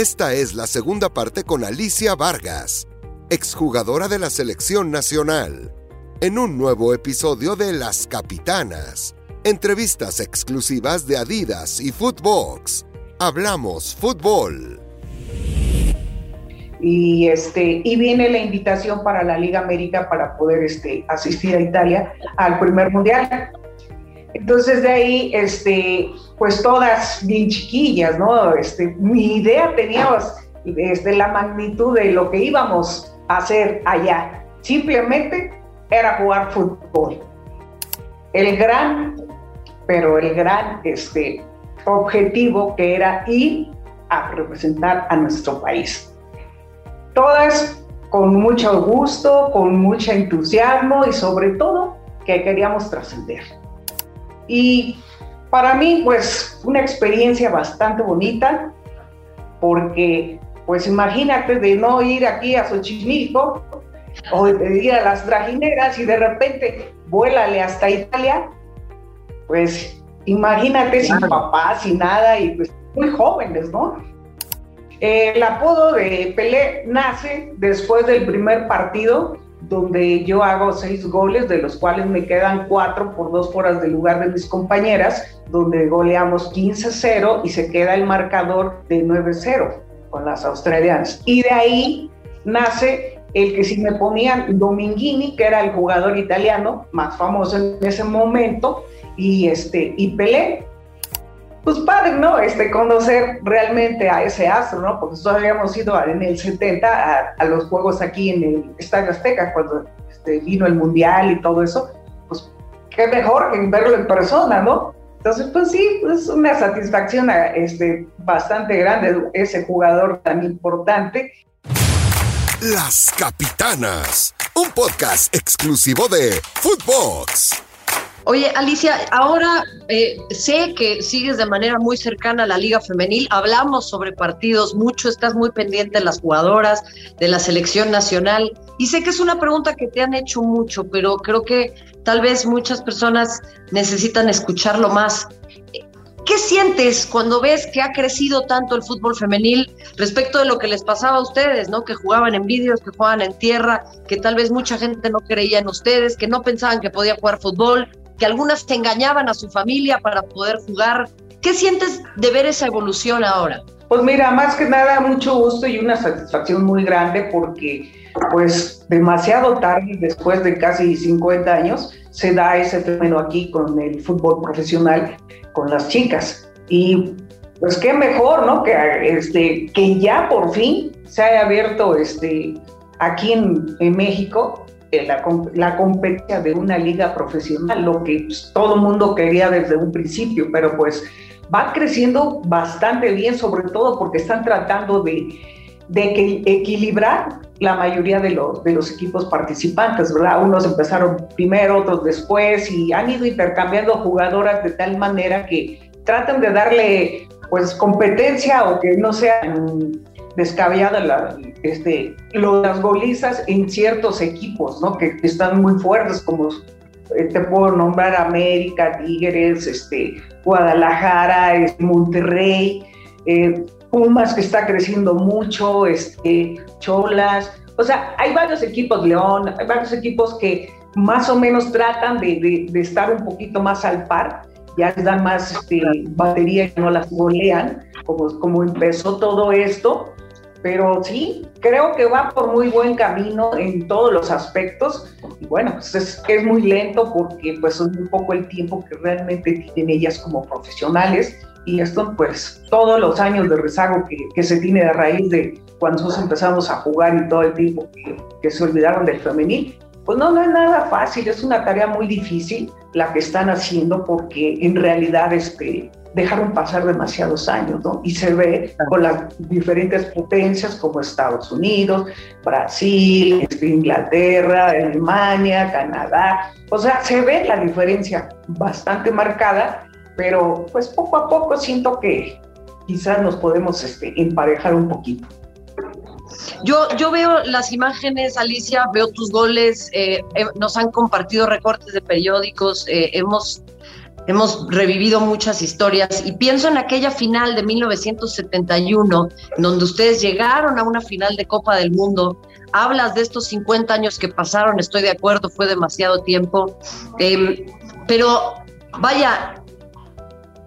Esta es la segunda parte con Alicia Vargas, exjugadora de la selección nacional, en un nuevo episodio de Las Capitanas, entrevistas exclusivas de Adidas y Footbox. Hablamos fútbol. Y, este, y viene la invitación para la Liga América para poder este, asistir a Italia al primer mundial. Entonces de ahí, este, pues todas bien chiquillas, ¿no? Este, mi idea teníamos este, la magnitud de lo que íbamos a hacer allá. Simplemente era jugar fútbol. El gran, pero el gran este, objetivo que era ir a representar a nuestro país. Todas con mucho gusto, con mucho entusiasmo y sobre todo que queríamos trascender. Y para mí, pues, una experiencia bastante bonita, porque, pues, imagínate de no ir aquí a Xochimilco o de ir a las trajineras y de repente vuélale hasta Italia, pues, imagínate sin papá, sin nada y pues muy jóvenes, ¿no? El apodo de Pelé nace después del primer partido donde yo hago seis goles, de los cuales me quedan cuatro por dos horas del lugar de mis compañeras, donde goleamos 15-0 y se queda el marcador de 9-0 con las australianas. Y de ahí nace el que si me ponían Dominguini, que era el jugador italiano más famoso en ese momento, y, este, y Pelé, pues padre, ¿no? Este, conocer realmente a ese astro, ¿no? Porque nosotros habíamos ido en el 70 a, los juegos aquí en el Estadio Azteca, cuando este, vino el Mundial y todo eso, pues qué mejor que verlo en persona, ¿no? Entonces, pues sí, es una satisfacción este, bastante grande ese jugador tan importante. Las Capitanas, un podcast exclusivo de Footbox. Oye, Alicia, ahora eh, sé que sigues de manera muy cercana a la Liga Femenil. Hablamos sobre partidos mucho, estás muy pendiente de las jugadoras, de la selección nacional. Y sé que es una pregunta que te han hecho mucho, pero creo que tal vez muchas personas necesitan escucharlo más. ¿Qué sientes cuando ves que ha crecido tanto el fútbol femenil respecto de lo que les pasaba a ustedes, ¿no? Que jugaban en vídeos, que jugaban en tierra, que tal vez mucha gente no creía en ustedes, que no pensaban que podía jugar fútbol, que algunas te engañaban a su familia para poder jugar. ¿Qué sientes de ver esa evolución ahora? Pues mira, más que nada mucho gusto y una satisfacción muy grande porque pues demasiado tarde, después de casi 50 años, se da ese fenómeno aquí con el fútbol profesional, con las chicas. Y pues qué mejor, ¿no? Que, este, que ya por fin se haya abierto este, aquí en, en México la, competencia de una liga profesional, lo que todo el mundo quería desde un principio, pero pues va creciendo bastante bien, sobre todo porque están tratando de, de equilibrar la mayoría de los, de los equipos participantes, ¿verdad? Unos empezaron primero, otros después y han ido intercambiando jugadoras de tal manera que tratan de darle pues competencia o que no sean descabelladas la, este, las golizas en ciertos equipos, ¿no? Que están muy fuertes, como eh, te puedo nombrar América, Tigres, este, Guadalajara, Monterrey, eh, Pumas que está creciendo mucho, este, Cholas, o sea, hay varios equipos, León, hay varios equipos que más o menos tratan de, de, estar un poquito más al par, ya les dan más este, batería y no las golean, como, como empezó todo esto, pero sí, creo que va por muy buen camino en todos los aspectos. Y bueno, pues es, es muy lento porque pues es un poco el tiempo que realmente tienen ellas como profesionales. Y esto pues todos los años de rezago que, que se tiene a raíz de cuando nosotros empezamos a jugar y todo el tiempo que, que se olvidaron del femenil, pues no, no es nada fácil, es una tarea muy difícil la que están haciendo porque en realidad este, dejaron pasar demasiados años, ¿no? Y se ve con las diferentes potencias como Estados Unidos, Brasil, este, Inglaterra, Alemania, Canadá. O sea, se ve la diferencia bastante marcada, pero pues poco a poco siento que quizás nos podemos este, emparejar un poquito. Yo, yo veo las imágenes, Alicia, veo tus goles, eh, eh, nos han compartido recortes de periódicos, eh, hemos hemos revivido muchas historias y pienso en aquella final de 1971, donde ustedes llegaron a una final de Copa del Mundo. Hablas de estos 50 años que pasaron, estoy de acuerdo, fue demasiado tiempo. Em, pero vaya,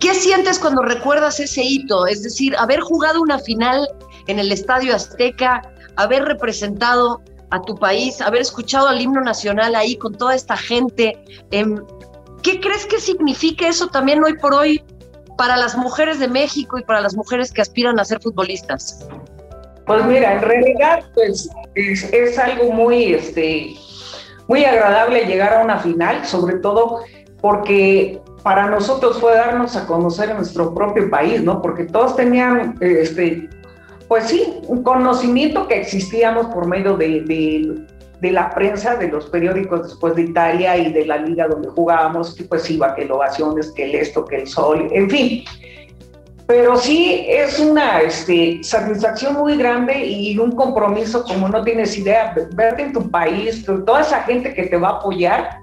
¿qué sientes cuando recuerdas ese hito? Es decir, haber jugado una final en el Estadio Azteca, haber representado a tu país, haber escuchado el himno nacional ahí con toda esta gente. Em, ¿Qué crees que significa eso también hoy por hoy para las mujeres de México y para las mujeres que aspiran a ser futbolistas? Pues mira, en realidad pues, es, algo muy, este, muy agradable llegar a una final, sobre todo porque para nosotros fue darnos a conocer en nuestro propio país, ¿no? Porque todos tenían, este, pues sí, un conocimiento que existíamos por medio de, de la prensa, de los periódicos después de Italia y de la liga donde jugábamos, que pues iba que el Ovaciones, que el esto, que el sol, en fin. Pero sí es una este, satisfacción muy grande y un compromiso como no tienes idea, verte en tu país, toda esa gente que te va a apoyar,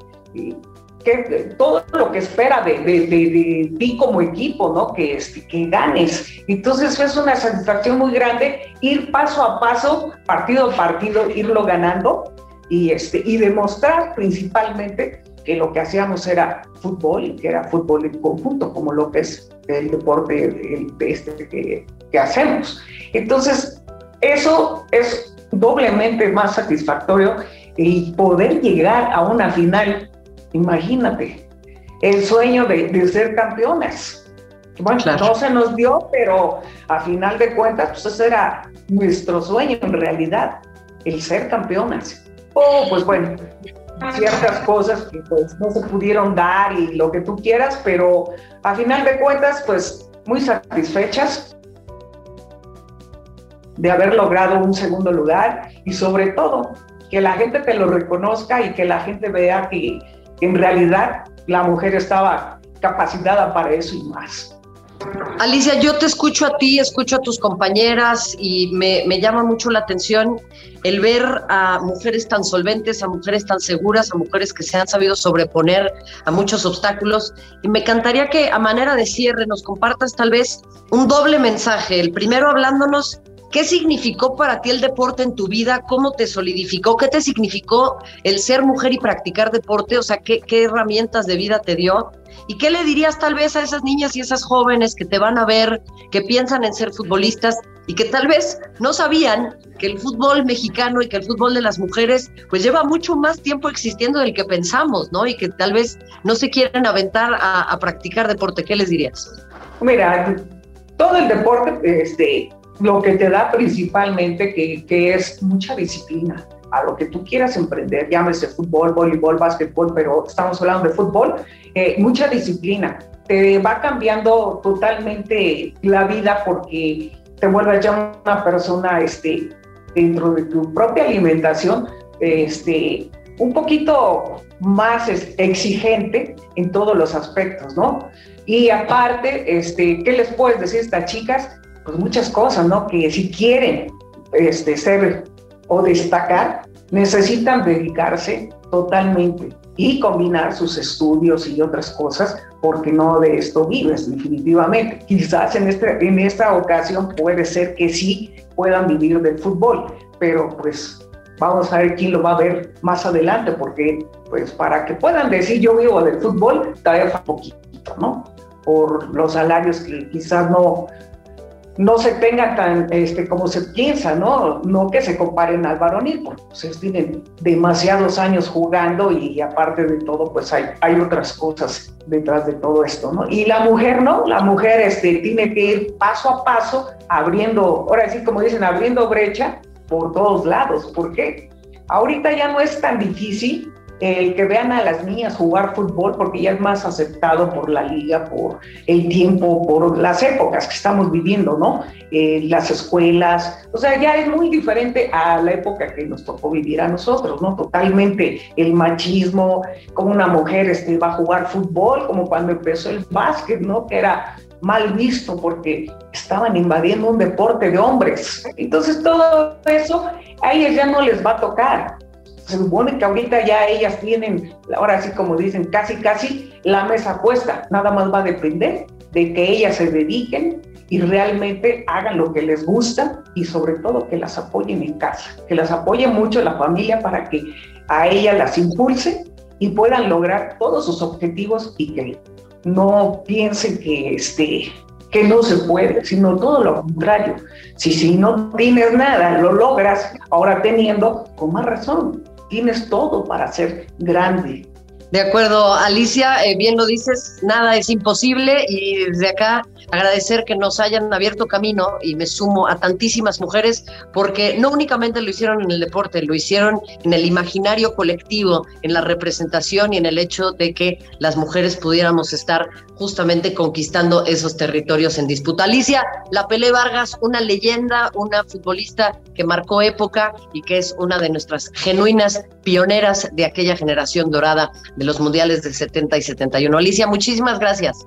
que, todo lo que espera de, de, de, ti como equipo, ¿no? Que, este, que ganes. Entonces es una satisfacción muy grande ir paso a paso, partido a partido, irlo ganando y, este, y demostrar principalmente que lo que hacíamos era fútbol y que era fútbol en conjunto, como lo que es el deporte este que, que hacemos. Entonces, eso es doblemente más satisfactorio y poder llegar a una final, imagínate, el sueño de, de ser campeones. Bueno, no se nos dio, pero a final de cuentas, pues ese era nuestro sueño en realidad, el ser campeones. Pues bueno, ciertas cosas que pues no se pudieron dar y lo que tú quieras, pero a final de cuentas, pues muy satisfechas de haber logrado un segundo lugar y sobre todo que la gente te lo reconozca y que la gente vea que en realidad la mujer estaba capacitada para eso y más. Alicia, yo te escucho a ti, escucho a tus compañeras y me, llama mucho la atención el ver a mujeres tan solventes, a mujeres tan seguras, a mujeres que se han sabido sobreponer a muchos obstáculos. Y me encantaría que a manera de cierre nos compartas tal vez un doble mensaje. El primero hablándonos ¿Qué significó para ti el deporte en tu vida? ¿Cómo te solidificó? ¿Qué te significó el ser mujer y practicar deporte? O sea, ¿qué, qué herramientas de vida te dio? ¿Y qué le dirías tal vez a esas niñas y esas jóvenes que te van a ver, que piensan en ser futbolistas y que tal vez no sabían que el fútbol mexicano y que el fútbol de las mujeres pues lleva mucho más tiempo existiendo del que pensamos, ¿no? Y que tal vez no se quieren aventar a, a practicar deporte. ¿Qué les dirías? Mira, todo el deporte, este, lo que te da principalmente que, es mucha disciplina a lo que tú quieras emprender, llámese fútbol, voleibol, básquetbol, pero estamos hablando de fútbol, eh, mucha disciplina. Te va cambiando totalmente la vida porque te vuelves ya una persona este, dentro de tu propia alimentación, este, un poquito más exigente en todos los aspectos, ¿no? Y aparte, este, ¿qué les puedes decir a estas chicas? Pues muchas cosas, ¿no? Que si quieren este, ser o destacar, necesitan dedicarse totalmente y combinar sus estudios y otras cosas, porque no de esto vives definitivamente. Quizás en, este, en esta ocasión puede ser que sí puedan vivir del fútbol, pero pues vamos a ver quién lo va a ver más adelante, porque pues para que puedan decir yo vivo del fútbol, todavía poquito, ¿no? Por los salarios que quizás no, no se tengan tan este, como se piensa, ¿no? No que se comparen al varonil, porque ustedes tienen demasiados años jugando y, aparte de todo, pues hay, hay otras cosas detrás de todo esto, ¿no? Y la mujer, ¿no? La mujer este, tiene que ir paso a paso, abriendo, ahora sí, como dicen, abriendo brecha por todos lados. ¿Por qué? Ahorita ya no es tan difícil el que vean a las niñas jugar fútbol, porque ya es más aceptado por la liga, por el tiempo, por las épocas que estamos viviendo, ¿no? Eh, las escuelas, o sea, ya es muy diferente a la época que nos tocó vivir a nosotros, ¿no? Totalmente el machismo, como una mujer este, va a jugar fútbol, como cuando empezó el básquet, ¿no? Que era mal visto porque estaban invadiendo un deporte de hombres. Entonces todo eso a ellas ya no les va a tocar se supone que ahorita ya ellas tienen, ahora sí como dicen, casi casi la mesa puesta, nada más va a depender de que ellas se dediquen y realmente hagan lo que les gusta y sobre todo que las apoyen en casa, que las apoye mucho la familia para que a ellas las impulse y puedan lograr todos sus objetivos y que no piensen que, este, que no se puede, sino todo lo contrario. Si, si no tienes nada, lo logras, ahora teniendo, con más razón, tienes todo para ser grande. De acuerdo, Alicia, eh, bien lo dices, nada es imposible y desde acá agradecer que nos hayan abierto camino y me sumo a tantísimas mujeres porque no únicamente lo hicieron en el deporte, lo hicieron en el imaginario colectivo, en la representación y en el hecho de que las mujeres pudiéramos estar justamente conquistando esos territorios en disputa. Alicia, la Pelé Vargas, una leyenda, una futbolista que marcó época y que es una de nuestras genuinas pioneras de aquella generación dorada de los mundiales del 70 y 71. Alicia, muchísimas gracias.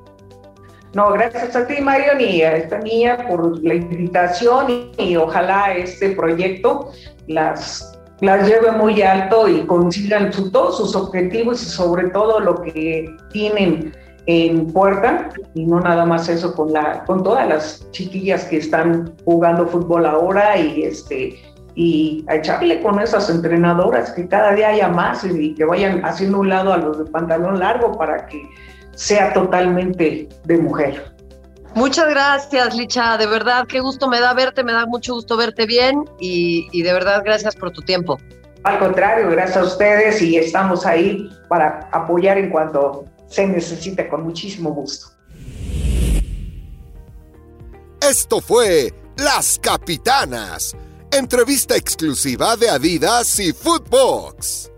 No, gracias a ti, Mario, y a esta niña por la invitación y, ojalá este proyecto las, las lleve muy alto y consigan todos sus objetivos y sobre todo lo que tienen en puerta y no nada más eso con la con todas las chiquillas que están jugando fútbol ahora y este y a echarle con esas entrenadoras que cada día haya más y que vayan haciendo un lado a los de pantalón largo para que sea totalmente de mujer. Muchas gracias, Licha. De verdad, qué gusto me da verte, me da mucho gusto verte bien y, y, de verdad, gracias por tu tiempo. Al contrario, gracias a ustedes y estamos ahí para apoyar en cuanto se necesite con muchísimo gusto. Esto fue Las Capitanas, entrevista exclusiva de Adidas y Footbox.